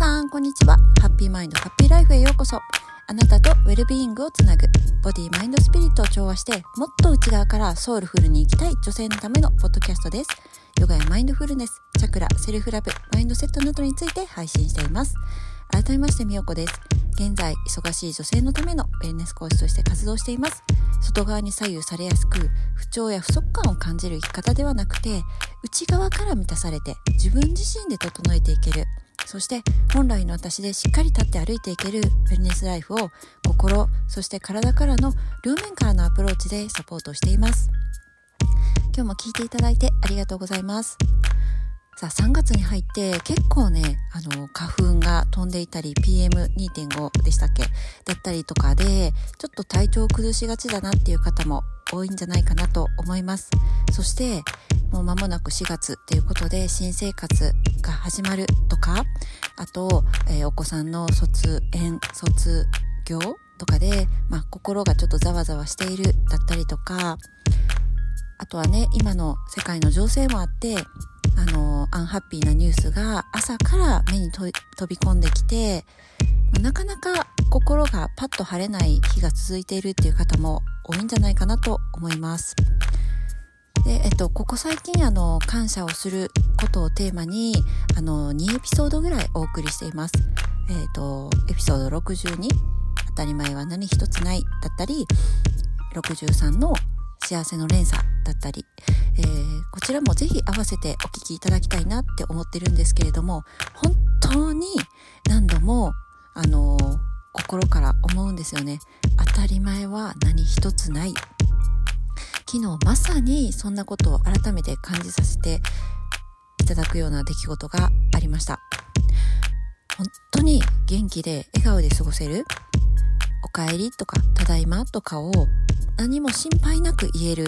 さん、こんにちは。ハッピーマインド、ハッピーライフへようこそ。あなたとウェルビーイングをつなぐ、ボディ、マインド、スピリットを調和して、もっと内側からソウルフルに生きたい女性のためのポッドキャストです。ヨガやマインドフルネス、チャクラ、セルフラブ、マインドセットなどについて配信しています。改めまして、みよこです。現在、忙しい女性のためのウェルネス講師として活動しています。外側に左右されやすく、不調や不足感を感じる生き方ではなくて、内側から満たされて、自分自身で整えていける、そして本来の私でしっかり立って歩いていけるウェルネスライフを心そして体からの両面からのアプローチでサポートしています。今日も聞いていただいてありがとうございます。さあ3月に入って結構ねあの花粉が飛んでいたり PM2.5 でしたっけ？だったりとかでちょっと体調を崩しがちだなっていう方も多いんじゃないかなと思います。そしてもう間もなく4月っていうことで新生活が始まるとかあと、えー、お子さんの卒園卒業とかで、まあ、心がちょっとざわざわしているだったりとかあとはね今の世界の情勢もあってあのアンハッピーなニュースが朝から目に飛び込んできて、ま、なかなか心がパッと晴れない日が続いているっていう方も多いんじゃないかなと思います。で、えっと、ここ最近、あの、感謝をすることをテーマに、あの、2エピソードぐらいお送りしています。えっと、エピソード62、当たり前は何一つないだったり、63の幸せの連鎖だったり、えー、こちらもぜひ合わせてお聞きいただきたいなって思ってるんですけれども、本当に何度も、あの心から思うんですよね。当たり前は何一つない昨日まさにそんなことを改めて感じさせていただくような出来事がありました。本当に元気で笑顔で過ごせる？おかえりとかただいまとかを何も心配なく言える。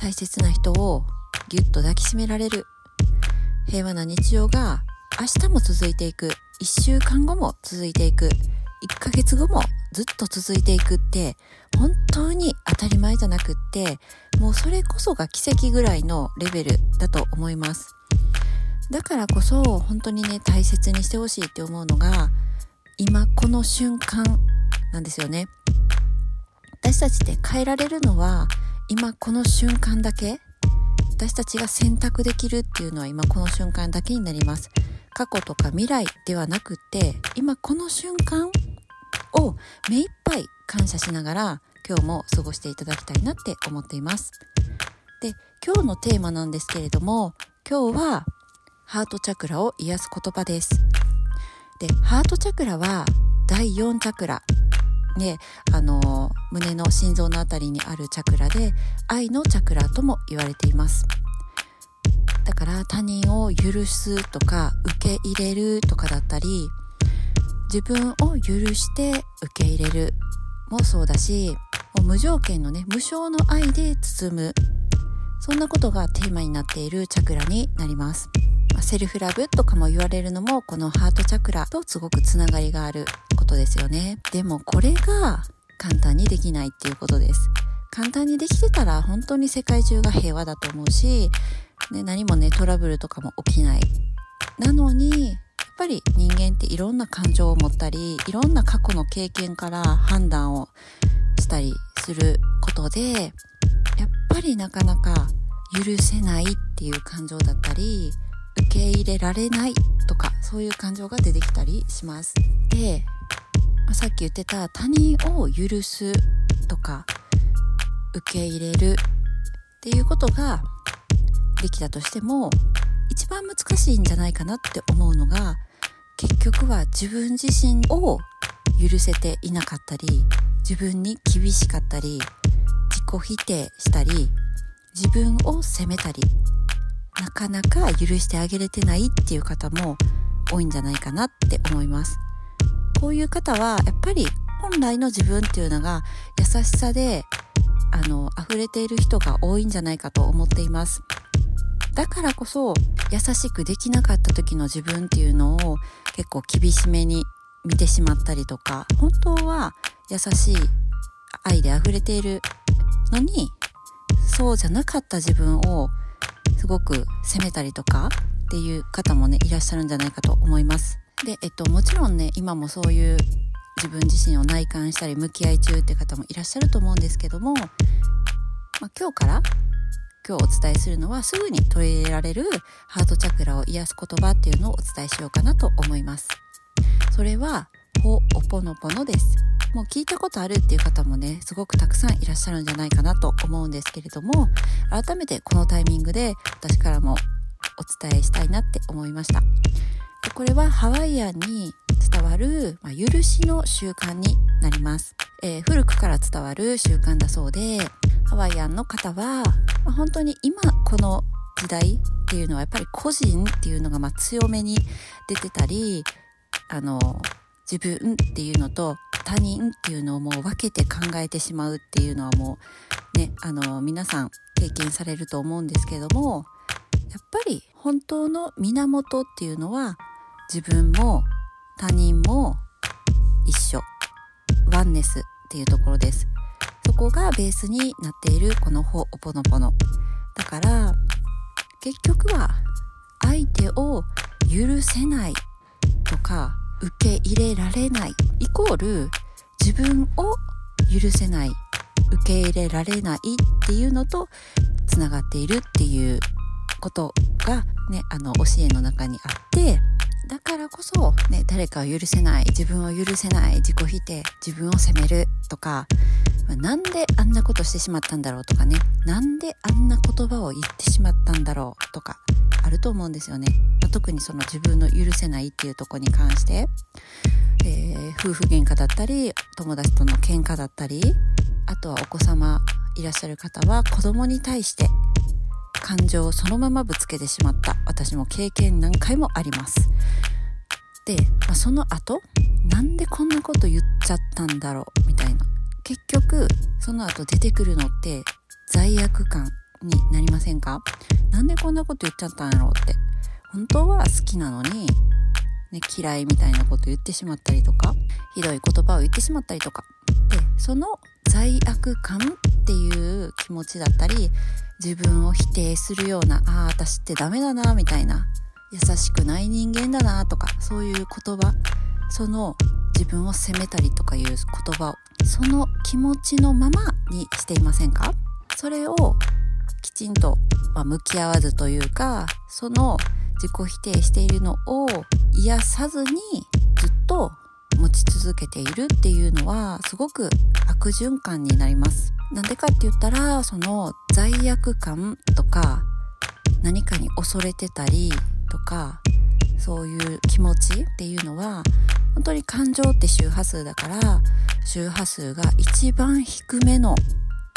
大切な人をぎゅっと抱きしめられる。平和な日常が明日も続いていく。1週間後も続いていく。1ヶ月後もずっと続いていくって本当に当たり前じゃなくってもうそれこそが奇跡ぐらいのレベルだと思います。だからこそ本当にね大切にしてほしいって思うのが今この瞬間なんですよね。私たちって変えられるのは今この瞬間だけ？私たちが選択できるっていうのは今この瞬間だけになります。過去とか未来ではなくって今この瞬間を目いっぱい感謝しながら今日も過ごしていただきたいなって思っています。で、今日のテーマなんですけれども、今日はハートチャクラを癒す言葉です。で、ハートチャクラは第4チャクラ。で、あの、胸の心臓のあたりにあるチャクラで、愛のチャクラとも言われています。だから他人を許すとか受け入れるとかだったり自分を許して受け入れるもそうだしもう無条件のね無償の愛で包むそんなことがテーマになっているチャクラになります、まあ、セルフラブとかも言われるのもこのハートチャクラとすごくつながりがあることですよね。でもこれが簡単にできないっていうことです。簡単にできてたら本当に世界中が平和だと思うし、ね、何もねトラブルとかも起きない。なのにっぱり人間っていろんな感情を持ったりいろんな過去の経験から判断をしたりすることでやっぱりなかなか許せないっていう感情だったり受け入れられないとかそういう感情が出てきたりします。で、まあ、さっき言ってた他人を許すとか受け入れるっていうことができたとしても一番難しいんじゃないかなって思うのが結局は自分自身を許せていなかったり自分に厳しかったり自己否定したり自分を責めたりなかなか許してあげれてないっていう方も多いんじゃないかなって思います。こういう方はやっぱり本来の自分っていうのが優しさであの溢れている人が多いんじゃないかと思っています。だからこそ優しくできなかった時の自分っていうのを結構厳しめに見てしまったりとか本当は優しい愛で溢れているのにそうじゃなかった自分をすごく責めたりとかっていう方もねいらっしゃるんじゃないかと思います。で、えっと、もちろんね今もそういう自分自身を内観したり向き合い中って方もいらっしゃると思うんですけども、まあ、今日から今日お伝えするのはすぐに取り入れられるハートチャクラを癒す言葉っていうのをお伝えしようかなと思います。それはほおぽのぽのです。もう聞いたことあるっていう方もねすごくたくさんいらっしゃるんじゃないかなと思うんですけれども改めてこのタイミングで私からもお伝えしたいなって思いました。これはハワイアンに伝わる、まあ、許しの習慣になります、えー、古くから伝わる習慣だそうでハワイアンの方は、まあ、本当に今この時代っていうのはやっぱり個人っていうのがま強めに出てたりあの自分っていうのと他人っていうのをもう分けて考えてしまうっていうのはもうねあの皆さん経験されると思うんですけどもやっぱり本当の源っていうのは自分も他人も一緒。ワンネスっていうところです。そこがベースになっているこのほおぽのぽの。だから結局は相手を許せないとか受け入れられないイコール自分を許せない受け入れられないっていうのとつながっているっていうことがねあの教えの中にあってだからこそ、ね、誰かを許せない自分を許せない自己否定自分を責めるとかなんであんなことしてしまったんだろうとかね。なんであんな言葉を言ってしまったんだろうとかあると思うんですよね、まあ、特にその自分の許せないっていうとこに関して、えー、夫婦喧嘩だったり友達との喧嘩だったりあとはお子様いらっしゃる方は子供に対して感情をそのままぶつけてしまった。私も経験何回もあります。で、まあ、その後なんでこんなこと言っちゃったんだろうみたいな。結局その後出てくるのって罪悪感になりませんか？なんでこんなこと言っちゃったんやろうって。本当は好きなのに、ね、嫌いみたいなこと言ってしまったりとかひどい言葉を言ってしまったりとか。でその罪悪感っていう気持ちだったり自分を否定するようなああ私ってダメだなみたいな優しくない人間だなとかそういう言葉その自分を責めたりとかいう言葉をその気持ちのままにしていませんか？それをきちんと、まあ、向き合わずというかその自己否定しているのを癒さずにずっと持ち続けているっていうのはすごく悪循環になります。なんでかって言ったらその罪悪感とか何かに恐れてたりとかそういう気持ちっていうのは本当に感情って周波数だから周波数が一番低めの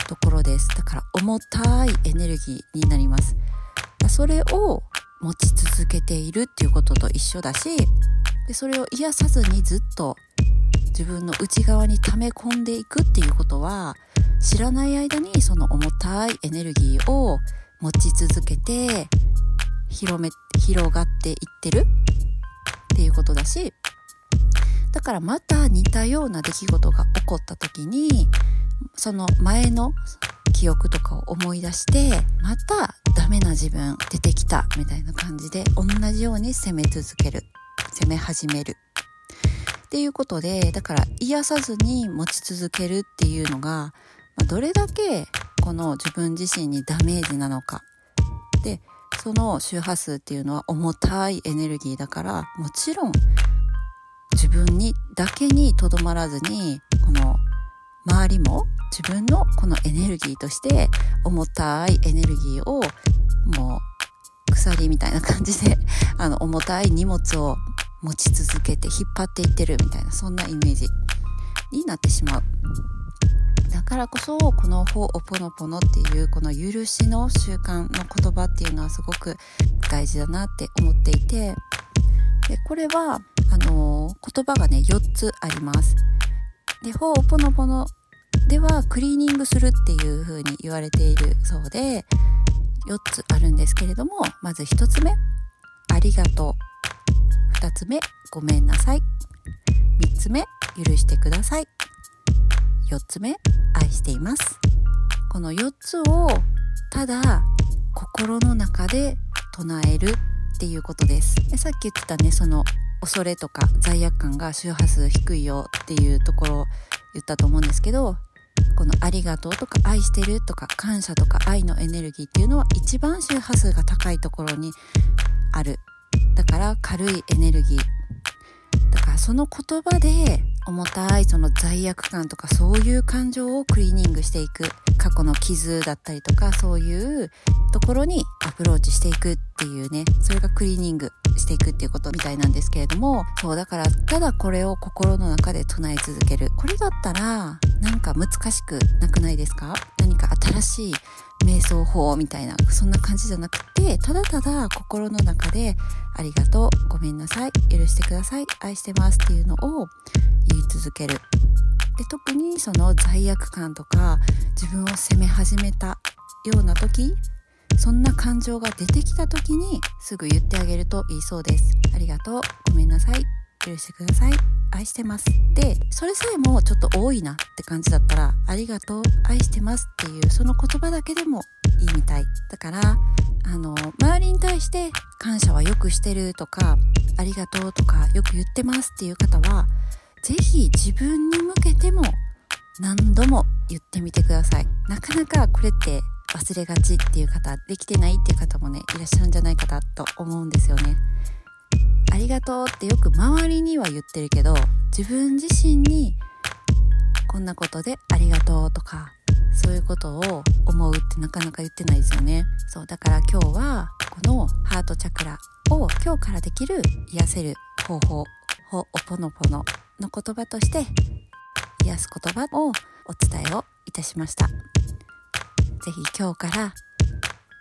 ところです。だから重たいエネルギーになります。それを持ち続けているっていうことと一緒だしでそれを癒さずにずっと自分の内側に溜め込んでいくっていうことは知らない間にその重たいエネルギーを持ち続けて広め広がっていってるっていうことだしだからまた似たような出来事が起こった時にその前の記憶とかを思い出してまたダメな自分出てきたみたいな感じで同じように責め続ける。責め始める。っていうことでだから癒さずに持ち続けるっていうのが、どれだけこの自分自身にダメージなのか。でその周波数っていうのは重たいエネルギーだからもちろん自分にだけにとどまらずにこの周りも自分のこのエネルギーとして重たいエネルギーをもう鎖みたいな感じで あの重たい荷物を持ち続けて引っ張っていってるみたいなそんなイメージになってしまう。だからこそこの「ほおぽのぽの」っていうこの許しの習慣の言葉っていうのはすごく大事だなって思っていてでこれはあの言葉がね4つありますで、ほおぽのぽのではクリーニングするっていう風に言われているそうで、4つあるんですけれども、まず1つ目、ありがとう。2つ目、ごめんなさい。3つ目、許してください。4つ目、愛しています。この4つをただ心の中で唱えるっていうことです。でさっき言ってたね、その恐れとか罪悪感が周波数低いよっていうところを言ったと思うんですけどこの「ありがとう」とか「愛してる」とか「感謝」とか愛のエネルギーっていうのは一番周波数が高いところにある。だから軽いエネルギー。だからその言葉で重たいその罪悪感とかそういう感情をクリーニングしていく。過去の傷だったりとかそういうところにアプローチしていくっていうね。それがクリーニング。していくっていうことみたいなんですけれどもそうだからただこれを心の中で唱え続ける。これだったらなんか難しくなくないですか？何か新しい瞑想法みたいなそんな感じじゃなくてただただ心の中でありがとうごめんなさい許してください愛してますっていうのを言い続ける。で特にその罪悪感とか自分を責め始めたような時そんな感情が出てきた時にすぐ言ってあげるといいそうです。ありがとう。ごめんなさい。許してください。愛してます。でそれさえもちょっと多いなって感じだったらありがとう。愛してますっていうその言葉だけでもいいみたい。だからあの周りに対して感謝はよくしてるとかありがとうとかよく言ってますっていう方は是非自分に向けても何度も言ってみてください。なかなかこれって忘れがちっていう方できてないっていう方もねいらっしゃるんじゃないかなと思うんですよね。ありがとうってよく周りには言ってるけど自分自身にこんなことでありがとうとかそういうことを思うってなかなか言ってないですよね。そうだから今日はこのハートチャクラを今日からできる癒せる方法ほおぽのぽのの言葉として癒す言葉をお伝えをいたしました。是非今日から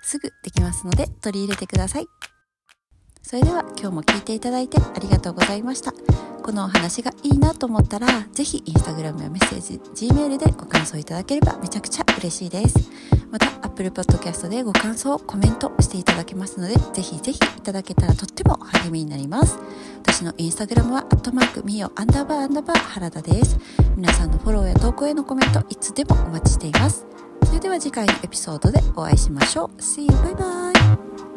すぐできますので取り入れてください。それでは今日も聞いていただいてありがとうございました。このお話がいいなと思ったら是非 Instagram やメッセージ Gmail でご感想いただければめちゃくちゃ嬉しいです。また Apple Podcast でご感想コメントしていただけますのでぜひぜひいただけたらとっても励みになります。私の Instagram はアットマークミオアンダーバーアンダーバー原田です。皆さんのフォローや投稿へのコメントいつでもお待ちしています。それでは次回のエピソードでお会いしましょう See you! バイバイ